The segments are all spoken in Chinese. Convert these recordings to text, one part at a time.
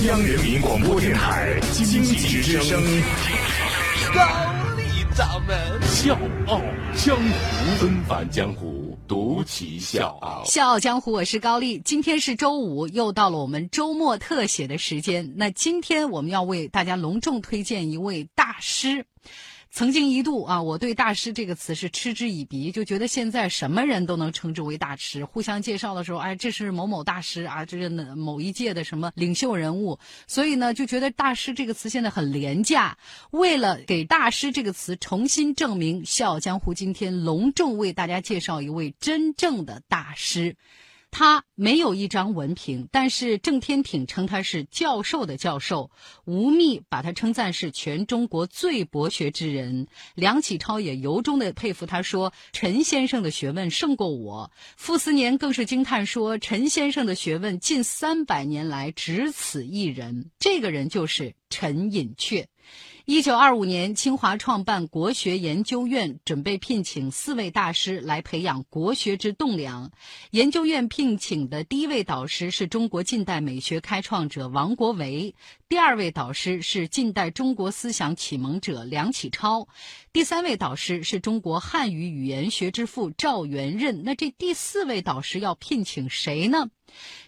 央人民广播电台经济之声，高丽掌门笑傲江湖，纷返江湖，独骑笑傲。笑傲江湖，我是高丽。今天是周五，又到了我们周末特写的时间。那今天我们要为大家隆重推荐一位大师。曾经一度啊，我对“大师”这个词是嗤之以鼻，就觉得现在什么人都能称之为大师。互相介绍的时候，哎，这是某某大师啊，这是某一届的什么领袖人物，所以呢，就觉得“大师”这个词现在很廉价。为了给“大师”这个词重新证明，《笑傲江湖》今天隆重为大家介绍一位真正的大师。他没有一张文凭，但是郑天挺称他是教授的教授，吴宓把他称赞是全中国最博学之人，梁启超也由衷的佩服他，说陈先生的学问胜过我。傅斯年更是惊叹说，陈先生的学问近三百年来只此一人，这个人就是陈寅恪。一九二五年，清华创办国学研究院，准备聘请四位大师来培养国学之栋梁。研究院聘请的第一位导师是中国近代美学开创者王国维，第二位导师是近代中国思想启蒙者梁启超，第三位导师是中国汉语语言学之父赵元任。那这第四位导师要聘请谁呢？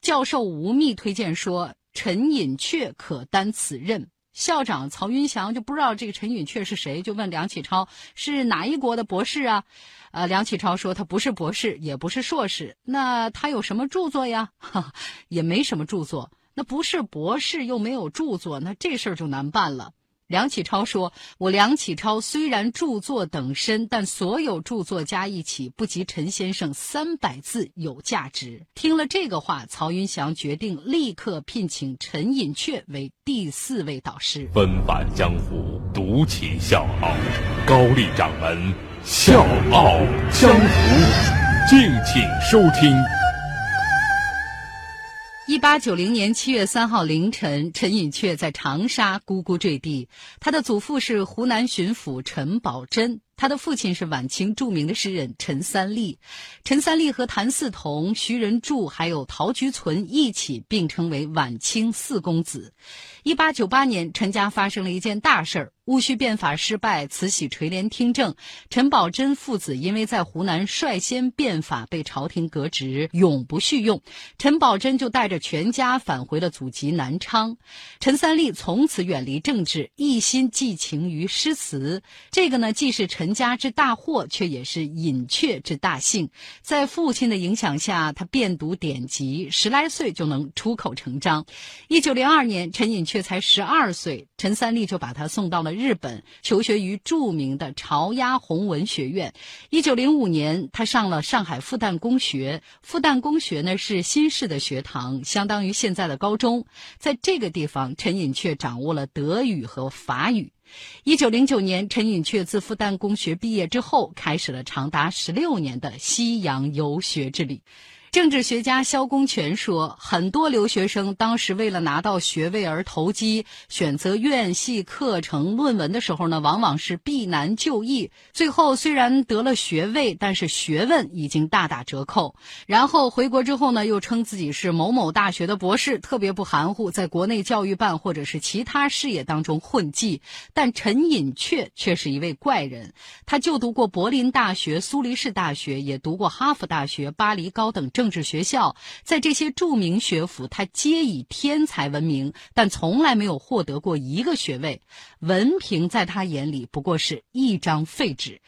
教授吴宓推荐说，陈寅恪可担此任。校长曹云祥就不知道这个陈寅恪是谁，就问梁启超是哪一国的博士啊？呃，梁启超说他不是博士，也不是硕士。那他有什么著作呀？哈，也没什么著作。那不是博士又没有著作，那这事儿就难办了。梁启超说：“我梁启超虽然著作等身，但所有著作加一起不及陈先生三百字有价值。”听了这个话，曹云祥决定立刻聘请陈寅恪为第四位导师。纷繁江湖，独起笑傲，高丽掌门笑傲江湖，敬请收听。一八九零年七月三号凌晨，陈寅恪在长沙咕咕坠地。他的祖父是湖南巡抚陈宝箴。他的父亲是晚清著名的诗人陈三立，陈三立和谭嗣同、徐仁柱还有陶菊存一起并称为晚清四公子。一八九八年，陈家发生了一件大事儿，戊戌变法失败，慈禧垂帘听政，陈宝箴父子因为在湖南率先变法，被朝廷革职，永不叙用。陈宝箴就带着全家返回了祖籍南昌。陈三立从此远离政治，一心寄情于诗词。这个呢，既是陈。家之大祸，却也是隐雀之大幸。在父亲的影响下，他遍读典籍，十来岁就能出口成章。一九零二年，陈寅恪才十二岁，陈三立就把他送到了日本，求学于著名的朝鸭弘文学院。一九零五年，他上了上海复旦公学。复旦公学呢是新式的学堂，相当于现在的高中。在这个地方，陈寅恪掌握了德语和法语。一九零九年，陈寅恪自复旦公学毕业之后，开始了长达十六年的西洋游学之旅。政治学家萧公权说，很多留学生当时为了拿到学位而投机，选择院系课程、论文的时候呢，往往是避难就易。最后虽然得了学位，但是学问已经大打折扣。然后回国之后呢，又称自己是某某大学的博士，特别不含糊，在国内教育办或者是其他事业当中混迹。但陈寅恪却是一位怪人，他就读过柏林大学、苏黎世大学，也读过哈佛大学、巴黎高等政。政治学校在这些著名学府，他皆以天才闻名，但从来没有获得过一个学位，文凭在他眼里不过是一张废纸。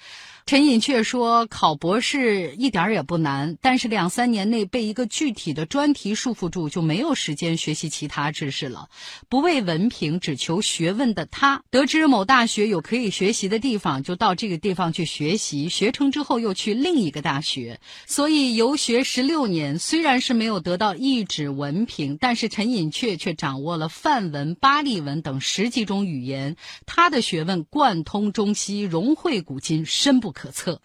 陈寅恪说：“考博士一点儿也不难，但是两三年内被一个具体的专题束缚住，就没有时间学习其他知识了。不为文凭，只求学问的他，得知某大学有可以学习的地方，就到这个地方去学习。学成之后，又去另一个大学。所以游学十六年，虽然是没有得到一纸文凭，但是陈寅恪却掌握了范文、巴利文等十几种语言。他的学问贯通中西，融会古今，深不可。”测。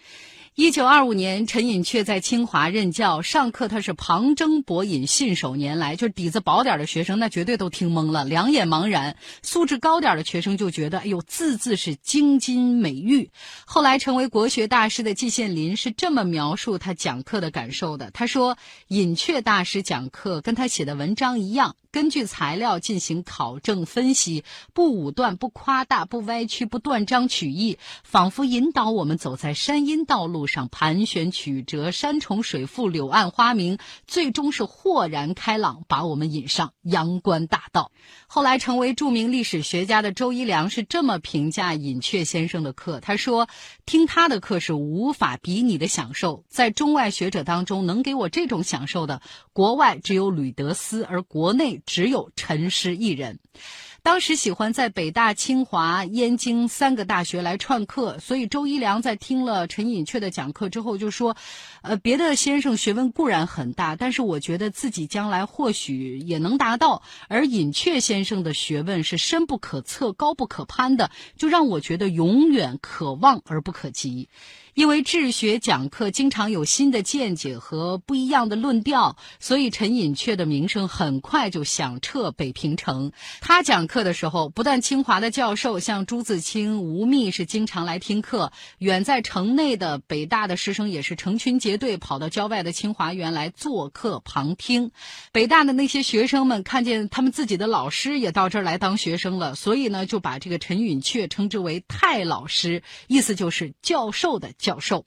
一九二五年，陈寅恪在清华任教，上课他是旁征博引，信手拈来，就是底子薄点的学生，那绝对都听懵了，两眼茫然；素质高点的学生就觉得，哎呦，字字是京津美玉。后来成为国学大师的季羡林是这么描述他讲课的感受的：他说，寅恪大师讲课跟他写的文章一样。根据材料进行考证分析，不武断、不夸大、不歪曲、不断章取义，仿佛引导我们走在山阴道路上，盘旋曲折，山重水复，柳暗花明，最终是豁然开朗，把我们引上阳关大道。后来成为著名历史学家的周一良是这么评价尹阙先生的课，他说：“听他的课是无法比拟的享受，在中外学者当中，能给我这种享受的，国外只有吕德斯，而国内。”只有陈师一人。当时喜欢在北大、清华、燕京三个大学来串课，所以周一良在听了陈寅恪的讲课之后就说：“呃，别的先生学问固然很大，但是我觉得自己将来或许也能达到。而寅恪先生的学问是深不可测、高不可攀的，就让我觉得永远可望而不可及。”因为治学讲课经常有新的见解和不一样的论调，所以陈寅恪的名声很快就响彻北平城。他讲课的时候，不但清华的教授像朱自清、吴宓是经常来听课，远在城内的北大的师生也是成群结队跑到郊外的清华园来做客旁听。北大的那些学生们看见他们自己的老师也到这儿来当学生了，所以呢就把这个陈寅恪称之为“太老师”，意思就是教授的。教授，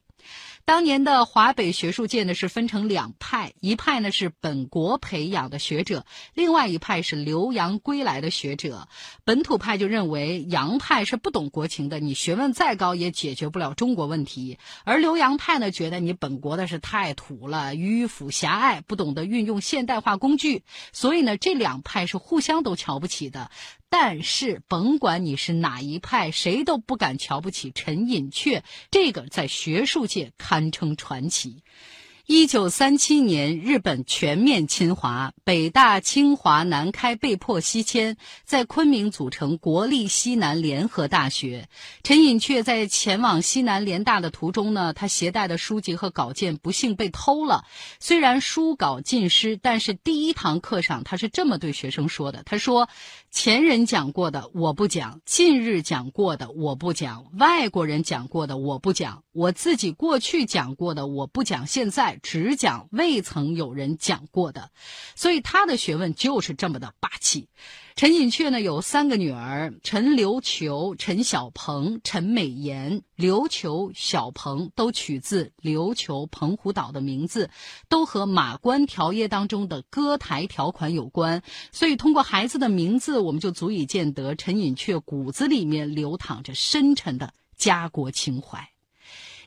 当年的华北学术界呢是分成两派，一派呢是本国培养的学者，另外一派是留洋归来的学者。本土派就认为洋派是不懂国情的，你学问再高也解决不了中国问题；而留洋派呢觉得你本国的是太土了，迂腐狭隘，不懂得运用现代化工具。所以呢，这两派是互相都瞧不起的。但是，甭管你是哪一派，谁都不敢瞧不起陈寅恪。这个在学术界堪称传奇。一九三七年，日本全面侵华，北大、清华、南开被迫西迁，在昆明组成国立西南联合大学。陈寅恪在前往西南联大的途中呢，他携带的书籍和稿件不幸被偷了。虽然书稿尽失，但是第一堂课上他是这么对学生说的：“他说，前人讲过的我不讲，近日讲过的我不讲，外国人讲过的我不讲，我自己过去讲过的我不讲，现在。”只讲未曾有人讲过的，所以他的学问就是这么的霸气。陈寅恪呢有三个女儿：陈留球、陈小鹏、陈美妍。琉球、小鹏都取自琉球澎湖岛的名字，都和马关条约当中的割台条款有关。所以通过孩子的名字，我们就足以见得陈寅恪骨子里面流淌着深沉的家国情怀。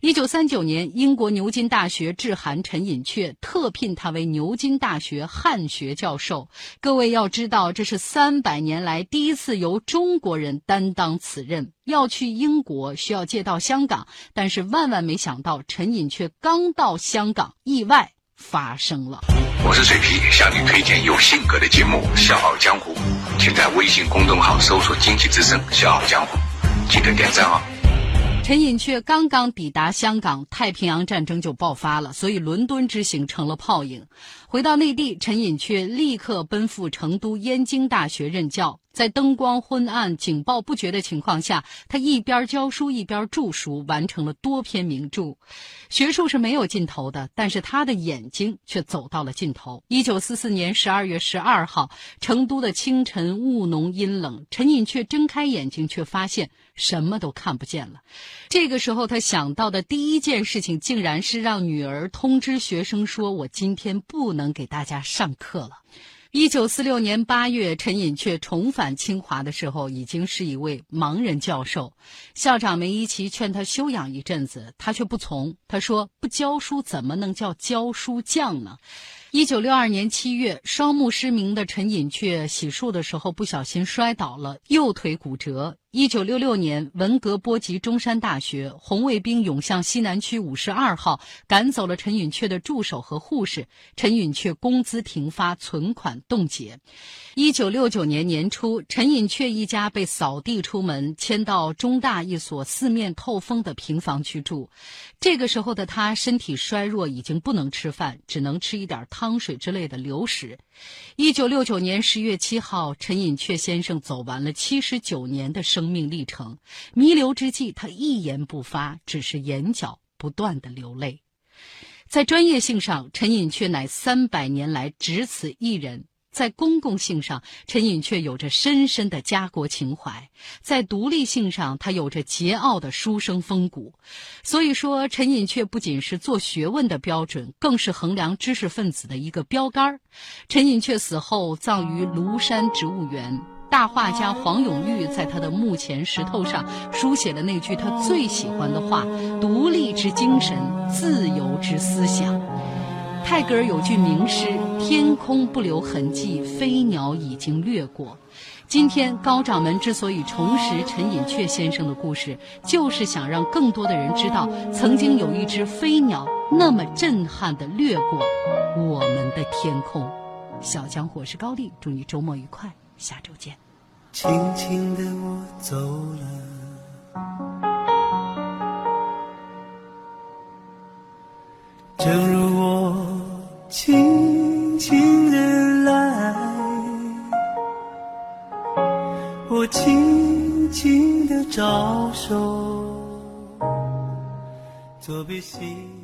一九三九年，英国牛津大学致函陈寅恪，特聘他为牛津大学汉学教授。各位要知道，这是三百年来第一次由中国人担当此任。要去英国，需要借到香港，但是万万没想到，陈寅恪刚到香港，意外发生了。我是水皮，向你推荐有性格的节目《笑傲江湖》，请在微信公众号搜索“经济之声笑傲江湖”，记得点赞哦。陈寅恪刚刚抵达香港，太平洋战争就爆发了，所以伦敦之行成了泡影。回到内地，陈寅恪立刻奔赴成都燕京大学任教。在灯光昏暗、警报不绝的情况下，他一边教书一边著书，完成了多篇名著。学术是没有尽头的，但是他的眼睛却走到了尽头。一九四四年十二月十二号，成都的清晨雾浓阴冷，陈寅恪睁开眼睛，却发现什么都看不见了。这个时候，他想到的第一件事情，竟然是让女儿通知学生说：“我今天不能给大家上课了。”一九四六年八月，陈寅恪重返清华的时候，已经是一位盲人教授。校长梅贻琦劝他休养一阵子，他却不从。他说：“不教书怎么能叫教书匠呢？”一九六二年七月，双目失明的陈寅恪洗漱的时候不小心摔倒了，右腿骨折。一九六六年，文革波及中山大学，红卫兵涌向西南区五十二号，赶走了陈寅恪的助手和护士。陈寅恪工资停发，存款冻结。一九六九年年初，陈寅恪一家被扫地出门，迁到中大一所四面透风的平房居住。这个时候的他身体衰弱，已经不能吃饭，只能吃一点汤水之类的流食。一九六九年十月七号，陈寅恪先生走完了七十九年的生命历程。弥留之际，他一言不发，只是眼角不断的流泪。在专业性上，陈寅恪乃三百年来只此一人。在公共性上，陈寅恪有着深深的家国情怀；在独立性上，他有着桀骜的书生风骨。所以说，陈寅恪不仅是做学问的标准，更是衡量知识分子的一个标杆。陈寅恪死后葬于庐山植物园，大画家黄永玉在他的墓前石头上书写了那句他最喜欢的话：“独立之精神，自由之思想。”泰戈尔有句名诗：“天空不留痕迹，飞鸟已经掠过。”今天高掌门之所以重拾陈寅恪先生的故事，就是想让更多的人知道，曾经有一只飞鸟那么震撼地掠过我们的天空。小江火是高丽，祝你周末愉快，下周见。轻轻地我走了，情人来，我轻轻的招手，作别西。